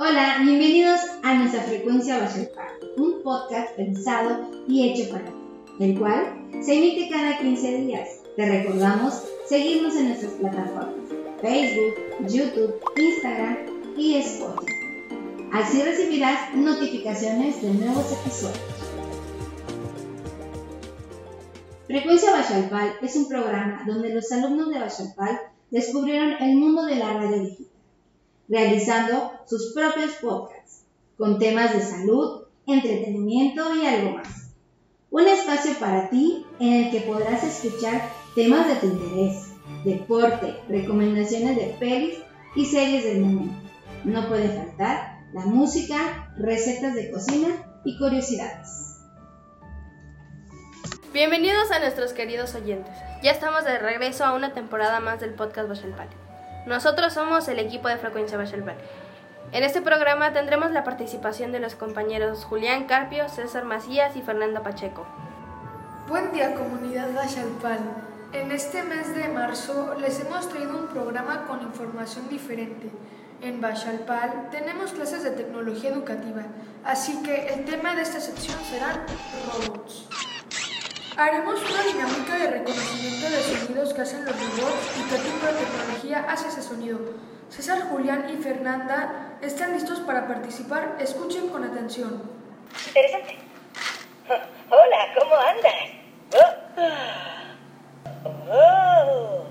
Hola, bienvenidos a nuestra frecuencia Bachelpar, un podcast pensado y hecho para ti, el cual se emite cada 15 días. Te recordamos seguirnos en nuestras plataformas Facebook, YouTube, Instagram y Spotify. Así recibirás notificaciones de nuevos episodios. Frecuencia Bachalpal es un programa donde los alumnos de Bachalpal descubrieron el mundo de la radio digital, realizando sus propios podcasts con temas de salud, entretenimiento y algo más. Un espacio para ti en el que podrás escuchar temas de tu interés, deporte, recomendaciones de pelis y series del momento. No puede faltar la música, recetas de cocina y curiosidades. Bienvenidos a nuestros queridos oyentes. Ya estamos de regreso a una temporada más del podcast Bachelpal. Nosotros somos el equipo de Frecuencia Bachelpal. En este programa tendremos la participación de los compañeros Julián Carpio, César Macías y Fernando Pacheco. Buen día comunidad Bachalpal. En este mes de marzo les hemos traído un programa con información diferente. En Bachalpal tenemos clases de tecnología educativa, así que el tema de esta sección serán robots. Haremos una dinámica de reconocimiento de sonidos que hacen los robots y qué tipo de tecnología hace ese sonido. César, Julián y Fernanda están listos para participar. Escuchen con atención. Interesante. Hola, ¿cómo andas? Oh.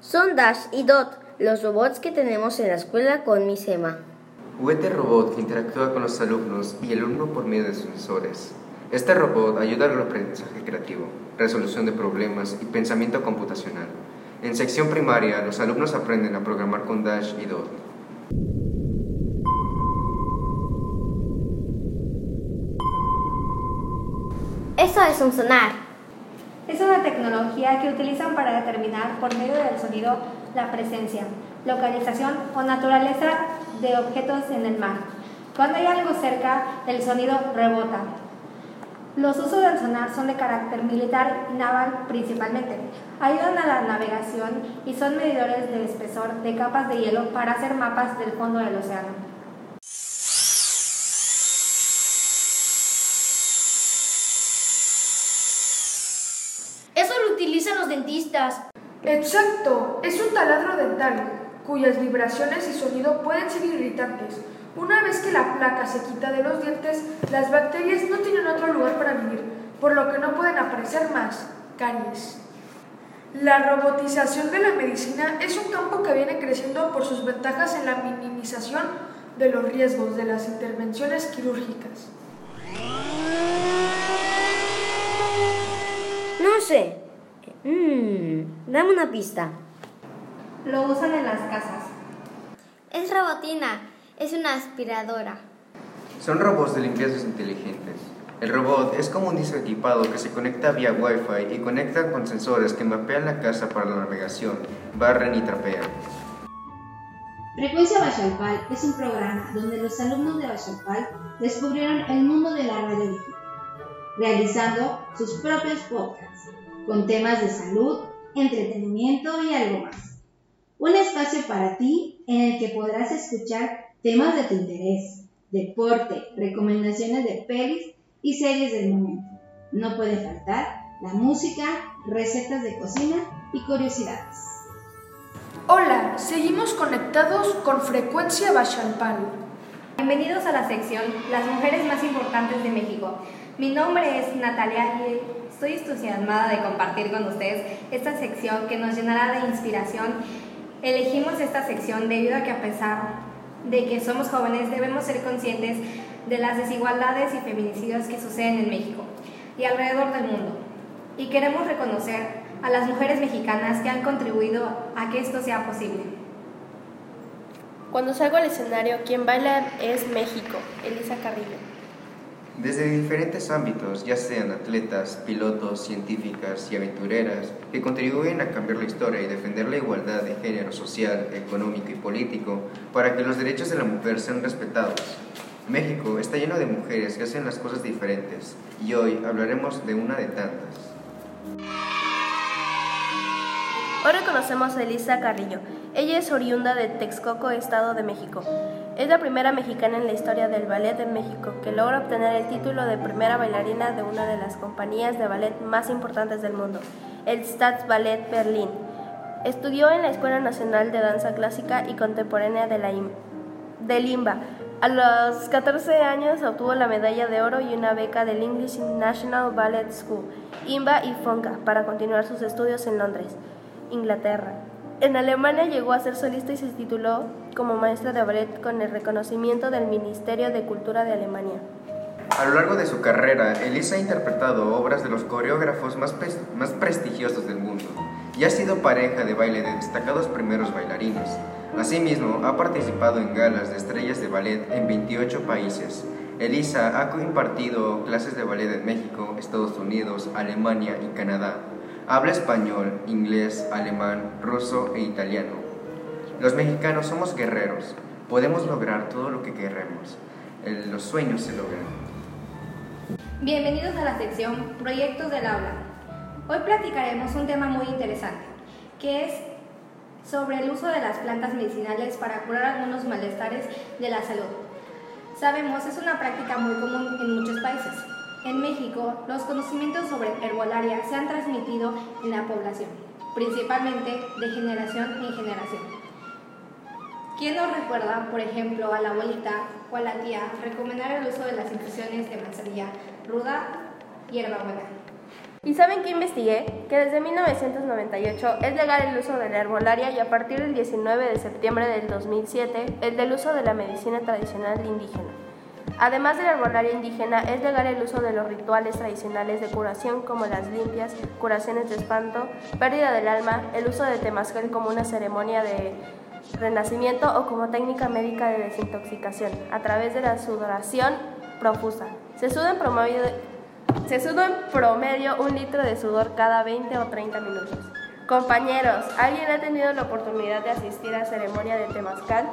Son Dash y Dot, los robots que tenemos en la escuela con mi SEMA. Juguete robot que interactúa con los alumnos y el alumno por medio de sensores. Este robot ayuda al aprendizaje creativo, resolución de problemas y pensamiento computacional. En sección primaria, los alumnos aprenden a programar con Dash y Dot. Eso es un sonar. Es una tecnología que utilizan para determinar por medio del sonido la presencia, localización o naturaleza de objetos en el mar. Cuando hay algo cerca, el sonido rebota. Los usos del sonar son de carácter militar y naval principalmente. Ayudan a la navegación y son medidores de espesor de capas de hielo para hacer mapas del fondo del océano. Eso lo utilizan los dentistas. Exacto, es un taladro dental, cuyas vibraciones y sonido pueden ser irritantes. Una vez que la placa se quita de los dientes, las bacterias no tienen otro lugar para vivir, por lo que no pueden aparecer más caries. La robotización de la medicina es un campo que viene creciendo por sus ventajas en la minimización de los riesgos de las intervenciones quirúrgicas. No sé. Mm, dame una pista. Lo usan en las casas. Es robotina, es una aspiradora. Son robots de limpiezas inteligentes. El robot es como un disco equipado que se conecta vía Wi-Fi y conecta con sensores que mapean la casa para la navegación, barren y trapean. Frecuencia Bachalpal es un programa donde los alumnos de Bachalpal descubrieron el mundo de la radio digital, realizando sus propios podcasts con temas de salud, entretenimiento y algo más. Un espacio para ti en el que podrás escuchar temas de tu interés, deporte, recomendaciones de pelis y series del momento. No puede faltar la música, recetas de cocina y curiosidades. Hola, seguimos conectados con Frecuencia Bachalpal. Bienvenidos a la sección Las mujeres más importantes de México. Mi nombre es Natalia y estoy entusiasmada de compartir con ustedes esta sección que nos llenará de inspiración. Elegimos esta sección debido a que a pesar de que somos jóvenes debemos ser conscientes de las desigualdades y feminicidios que suceden en México y alrededor del mundo. Y queremos reconocer a las mujeres mexicanas que han contribuido a que esto sea posible. Cuando salgo al escenario, quien baila es México, Elisa Carrillo. Desde diferentes ámbitos, ya sean atletas, pilotos, científicas y aventureras, que contribuyen a cambiar la historia y defender la igualdad de género social, económico y político para que los derechos de la mujer sean respetados. México está lleno de mujeres que hacen las cosas diferentes y hoy hablaremos de una de tantas. Hoy reconocemos a Elisa Carrillo. Ella es oriunda de Texcoco, Estado de México. Es la primera mexicana en la historia del ballet en México que logra obtener el título de primera bailarina de una de las compañías de ballet más importantes del mundo, el Staatsballet Berlín. Estudió en la Escuela Nacional de Danza Clásica y Contemporánea de, la de Limba. A los 14 años obtuvo la medalla de oro y una beca del English National Ballet School, IMBA y FONCA, para continuar sus estudios en Londres. Inglaterra. En Alemania llegó a ser solista y se tituló como maestra de ballet con el reconocimiento del Ministerio de Cultura de Alemania. A lo largo de su carrera, Elisa ha interpretado obras de los coreógrafos más, más prestigiosos del mundo y ha sido pareja de baile de destacados primeros bailarines. Asimismo, ha participado en galas de estrellas de ballet en 28 países. Elisa ha impartido clases de ballet en México, Estados Unidos, Alemania y Canadá. Habla español, inglés, alemán, ruso e italiano. Los mexicanos somos guerreros. Podemos lograr todo lo que queremos. los sueños se logran. Bienvenidos a la sección Proyectos del Aula. Hoy platicaremos un tema muy interesante, que es sobre el uso de las plantas medicinales para curar algunos malestares de la salud. Sabemos, es una práctica muy común en muchos países, en México, los conocimientos sobre herbolaria se han transmitido en la población, principalmente de generación en generación. ¿Quién nos recuerda, por ejemplo, a la abuelita o a la tía recomendar el uso de las infusiones de manzanilla ruda, hierbabuena? ¿Y saben qué investigué? Que desde 1998 es legal el uso de la herbolaria y a partir del 19 de septiembre del 2007 el del uso de la medicina tradicional indígena. Además de la herbolaria indígena, es legal el uso de los rituales tradicionales de curación como las limpias, curaciones de espanto, pérdida del alma, el uso de temazcal como una ceremonia de renacimiento o como técnica médica de desintoxicación, a través de la sudoración profusa. Se suda en promedio, se suda en promedio un litro de sudor cada 20 o 30 minutos. Compañeros, ¿alguien ha tenido la oportunidad de asistir a ceremonia de temazcal?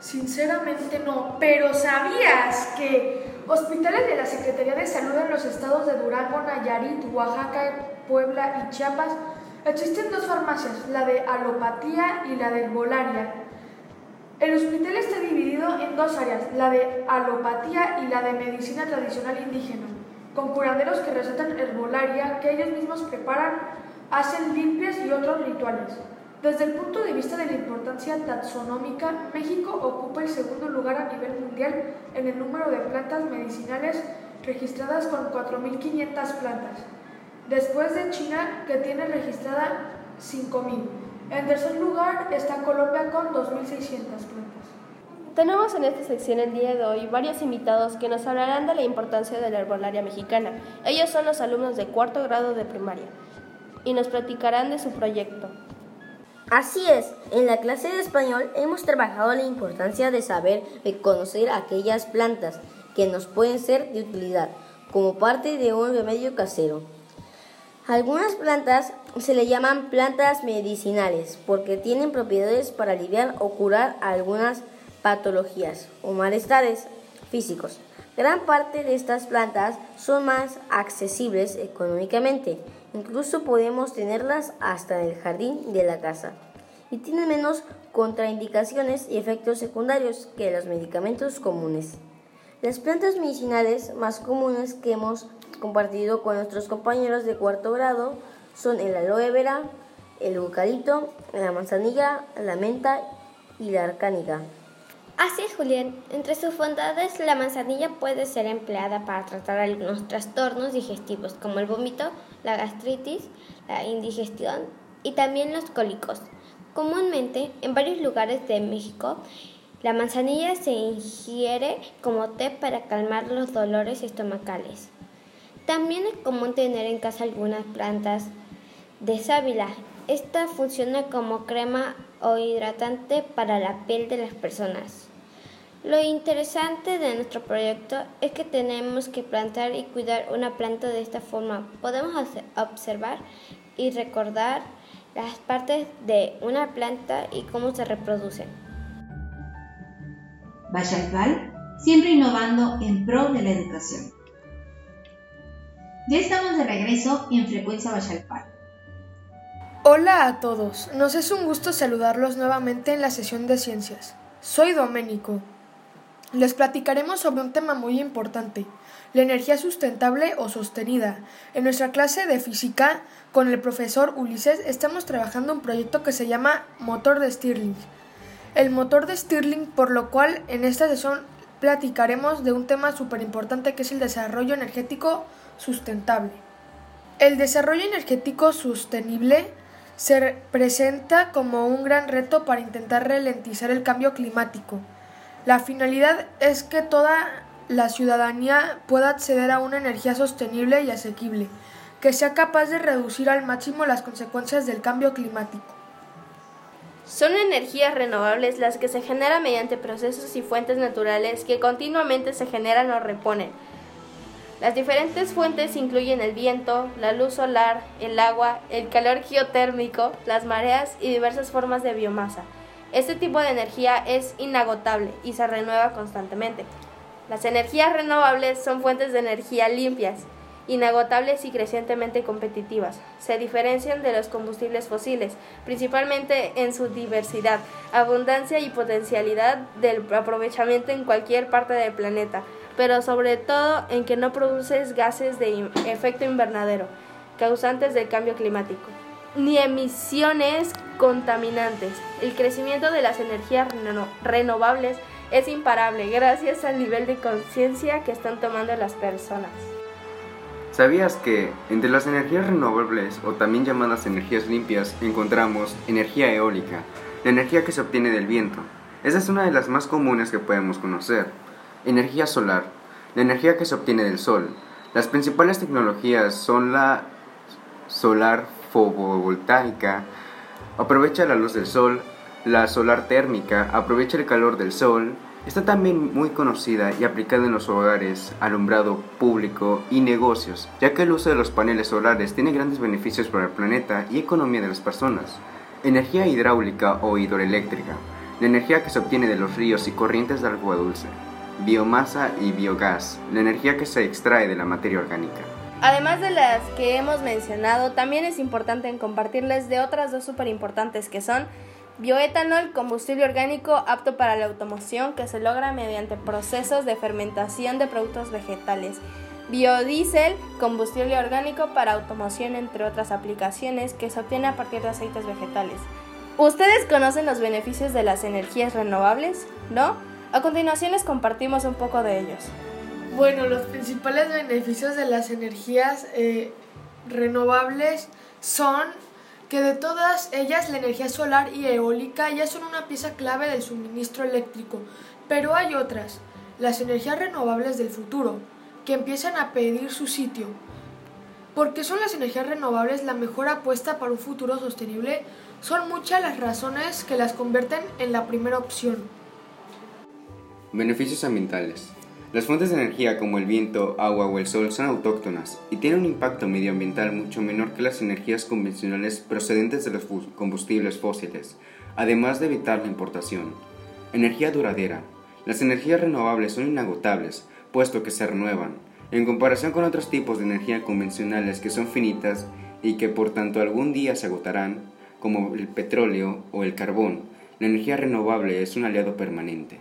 Sinceramente no, pero ¿sabías que hospitales de la Secretaría de Salud en los estados de Durango, Nayarit, Oaxaca, Puebla y Chiapas existen dos farmacias, la de alopatía y la de herbolaria? El hospital está dividido en dos áreas, la de alopatía y la de medicina tradicional indígena, con curaderos que recetan herbolaria que ellos mismos preparan, hacen limpias y otros rituales. Desde el punto de vista de la importancia taxonómica, México ocupa el segundo lugar a nivel mundial en el número de plantas medicinales registradas con 4.500 plantas, después de China que tiene registrada 5.000. En tercer lugar está Colombia con 2.600 plantas. Tenemos en esta sección el día de hoy varios invitados que nos hablarán de la importancia de la herbolaria mexicana. Ellos son los alumnos de cuarto grado de primaria y nos platicarán de su proyecto. Así es, en la clase de español hemos trabajado la importancia de saber reconocer aquellas plantas que nos pueden ser de utilidad como parte de un remedio casero. Algunas plantas se le llaman plantas medicinales porque tienen propiedades para aliviar o curar algunas patologías o malestares físicos. Gran parte de estas plantas son más accesibles económicamente Incluso podemos tenerlas hasta en el jardín de la casa. Y tienen menos contraindicaciones y efectos secundarios que los medicamentos comunes. Las plantas medicinales más comunes que hemos compartido con nuestros compañeros de cuarto grado son el aloe vera, el eucalipto, la manzanilla, la menta y la arcánica. Así es, Julián. Entre sus bondades, la manzanilla puede ser empleada para tratar algunos trastornos digestivos como el vómito, la gastritis, la indigestión y también los cólicos. Comúnmente, en varios lugares de México, la manzanilla se ingiere como té para calmar los dolores estomacales. También es común tener en casa algunas plantas de sábila. Esta funciona como crema o hidratante para la piel de las personas. Lo interesante de nuestro proyecto es que tenemos que plantar y cuidar una planta de esta forma. Podemos observar y recordar las partes de una planta y cómo se reproducen. Bachalpal, siempre innovando en pro de la educación. Ya estamos de regreso en Frecuencia Bachalpal. Hola a todos, nos es un gusto saludarlos nuevamente en la sesión de ciencias. Soy Doménico. Les platicaremos sobre un tema muy importante, la energía sustentable o sostenida. En nuestra clase de física, con el profesor Ulises, estamos trabajando un proyecto que se llama Motor de Stirling. El motor de Stirling, por lo cual en esta sesión platicaremos de un tema súper importante que es el desarrollo energético sustentable. El desarrollo energético sostenible se presenta como un gran reto para intentar ralentizar el cambio climático. La finalidad es que toda la ciudadanía pueda acceder a una energía sostenible y asequible, que sea capaz de reducir al máximo las consecuencias del cambio climático. Son energías renovables las que se generan mediante procesos y fuentes naturales que continuamente se generan o reponen las diferentes fuentes incluyen el viento, la luz solar, el agua, el calor geotérmico, las mareas y diversas formas de biomasa. Este tipo de energía es inagotable y se renueva constantemente. Las energías renovables son fuentes de energía limpias, inagotables y crecientemente competitivas. Se diferencian de los combustibles fósiles, principalmente en su diversidad, abundancia y potencialidad del aprovechamiento en cualquier parte del planeta pero sobre todo en que no produces gases de efecto invernadero, causantes del cambio climático, ni emisiones contaminantes. El crecimiento de las energías renovables es imparable gracias al nivel de conciencia que están tomando las personas. ¿Sabías que entre las energías renovables o también llamadas energías limpias encontramos energía eólica, la energía que se obtiene del viento? Esa es una de las más comunes que podemos conocer. Energía solar. La energía que se obtiene del sol. Las principales tecnologías son la solar fotovoltaica, aprovecha la luz del sol, la solar térmica, aprovecha el calor del sol, está también muy conocida y aplicada en los hogares, alumbrado público y negocios, ya que el uso de los paneles solares tiene grandes beneficios para el planeta y economía de las personas. Energía hidráulica o hidroeléctrica, la energía que se obtiene de los ríos y corrientes de agua dulce biomasa y biogás, la energía que se extrae de la materia orgánica. Además de las que hemos mencionado, también es importante en compartirles de otras dos súper importantes que son bioetanol, combustible orgánico apto para la automoción que se logra mediante procesos de fermentación de productos vegetales. Biodiesel, combustible orgánico para automoción, entre otras aplicaciones que se obtiene a partir de aceites vegetales. ¿Ustedes conocen los beneficios de las energías renovables? ¿No? A continuación les compartimos un poco de ellos. Bueno, los principales beneficios de las energías eh, renovables son que de todas ellas la energía solar y eólica ya son una pieza clave del suministro eléctrico, pero hay otras, las energías renovables del futuro, que empiezan a pedir su sitio. ¿Por qué son las energías renovables la mejor apuesta para un futuro sostenible? Son muchas las razones que las convierten en la primera opción. Beneficios ambientales. Las fuentes de energía como el viento, agua o el sol son autóctonas y tienen un impacto medioambiental mucho menor que las energías convencionales procedentes de los combustibles fósiles, además de evitar la importación. Energía duradera. Las energías renovables son inagotables, puesto que se renuevan, en comparación con otros tipos de energía convencionales que son finitas y que por tanto algún día se agotarán, como el petróleo o el carbón. La energía renovable es un aliado permanente.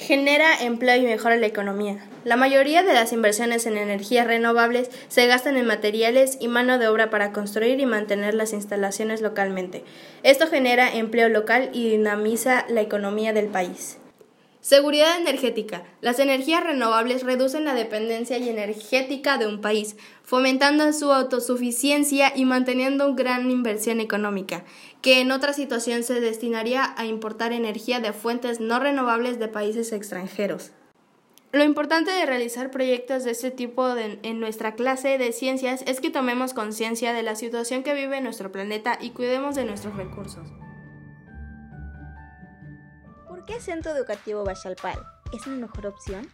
Genera empleo y mejora la economía. La mayoría de las inversiones en energías renovables se gastan en materiales y mano de obra para construir y mantener las instalaciones localmente. Esto genera empleo local y dinamiza la economía del país. Seguridad energética. Las energías renovables reducen la dependencia energética de un país, fomentando su autosuficiencia y manteniendo una gran inversión económica, que en otra situación se destinaría a importar energía de fuentes no renovables de países extranjeros. Lo importante de realizar proyectos de este tipo en nuestra clase de ciencias es que tomemos conciencia de la situación que vive nuestro planeta y cuidemos de nuestros recursos. ¿Por qué Centro Educativo Bachalpal es una mejor opción?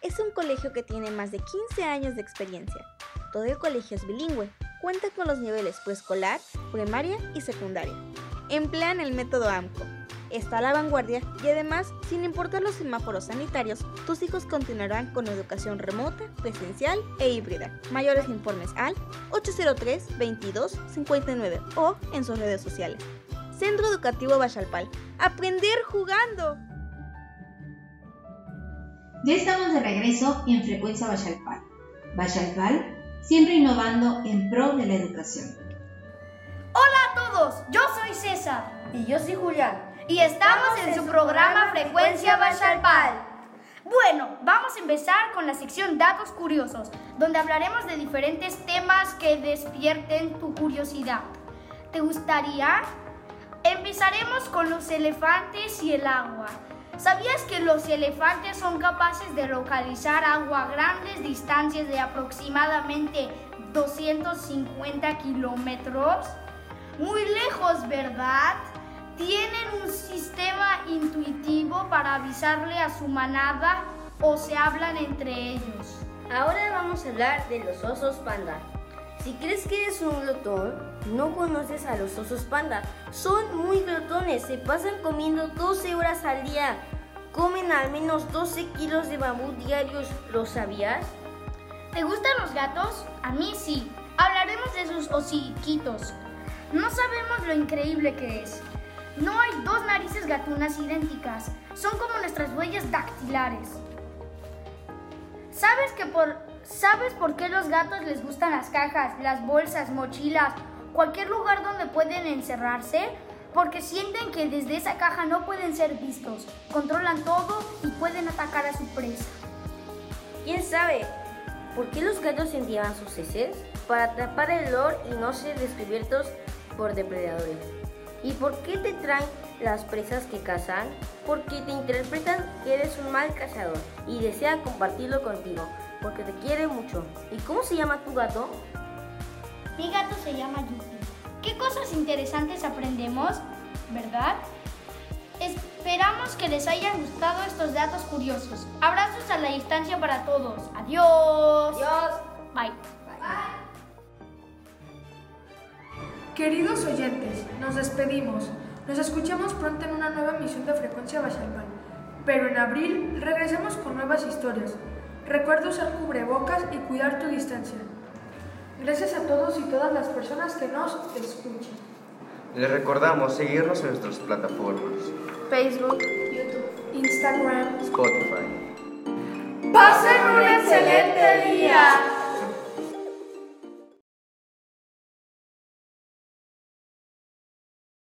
Es un colegio que tiene más de 15 años de experiencia. Todo el colegio es bilingüe, cuenta con los niveles preescolar, primaria y secundaria. Emplean el método AMCO, está a la vanguardia y además, sin importar los semáforos sanitarios, tus hijos continuarán con educación remota, presencial e híbrida. Mayores informes al 803 22 59 o en sus redes sociales. Centro Educativo Bachalpal. Aprender jugando. Ya estamos de regreso en Frecuencia Bachalpal. Bachalpal, siempre innovando en pro de la educación. Hola a todos, yo soy César. Y yo soy Julián. Y estamos en su programa Frecuencia Bachalpal. Bueno, vamos a empezar con la sección Datos Curiosos, donde hablaremos de diferentes temas que despierten tu curiosidad. ¿Te gustaría? Empezaremos con los elefantes y el agua. ¿Sabías que los elefantes son capaces de localizar agua a grandes distancias de aproximadamente 250 kilómetros? Muy lejos, ¿verdad? Tienen un sistema intuitivo para avisarle a su manada o se hablan entre ellos. Ahora vamos a hablar de los osos panda. Si crees que eres un glotón, no conoces a los osos panda. Son muy glotones, se pasan comiendo 12 horas al día. Comen al menos 12 kilos de bambú diarios, ¿lo sabías? ¿Te gustan los gatos? A mí sí. Hablaremos de sus hociquitos. No sabemos lo increíble que es. No hay dos narices gatunas idénticas. Son como nuestras huellas dactilares. ¿Sabes que por ¿Sabes por qué los gatos les gustan las cajas, las bolsas, mochilas, cualquier lugar donde pueden encerrarse? Porque sienten que desde esa caja no pueden ser vistos, controlan todo y pueden atacar a su presa. ¿Quién sabe? ¿Por qué los gatos entierran sus heces? Para atrapar el olor y no ser descubiertos por depredadores. ¿Y por qué te traen las presas que cazan? Porque te interpretan que eres un mal cazador y desean compartirlo contigo porque te quiere mucho. ¿Y cómo se llama tu gato? Mi gato se llama Yuki. ¿Qué cosas interesantes aprendemos? ¿Verdad? Esperamos que les hayan gustado estos datos curiosos. Abrazos a la distancia para todos. Adiós. Adiós. Bye. Queridos oyentes, nos despedimos. Nos escuchamos pronto en una nueva emisión de Frecuencia Bachalpal. Pero en abril regresamos con nuevas historias. Recuerda usar cubrebocas y cuidar tu distancia. Gracias a todos y todas las personas que nos escuchan. Les recordamos seguirnos en nuestras plataformas. Facebook, YouTube, Instagram, Spotify. ¡Pasen un excelente día!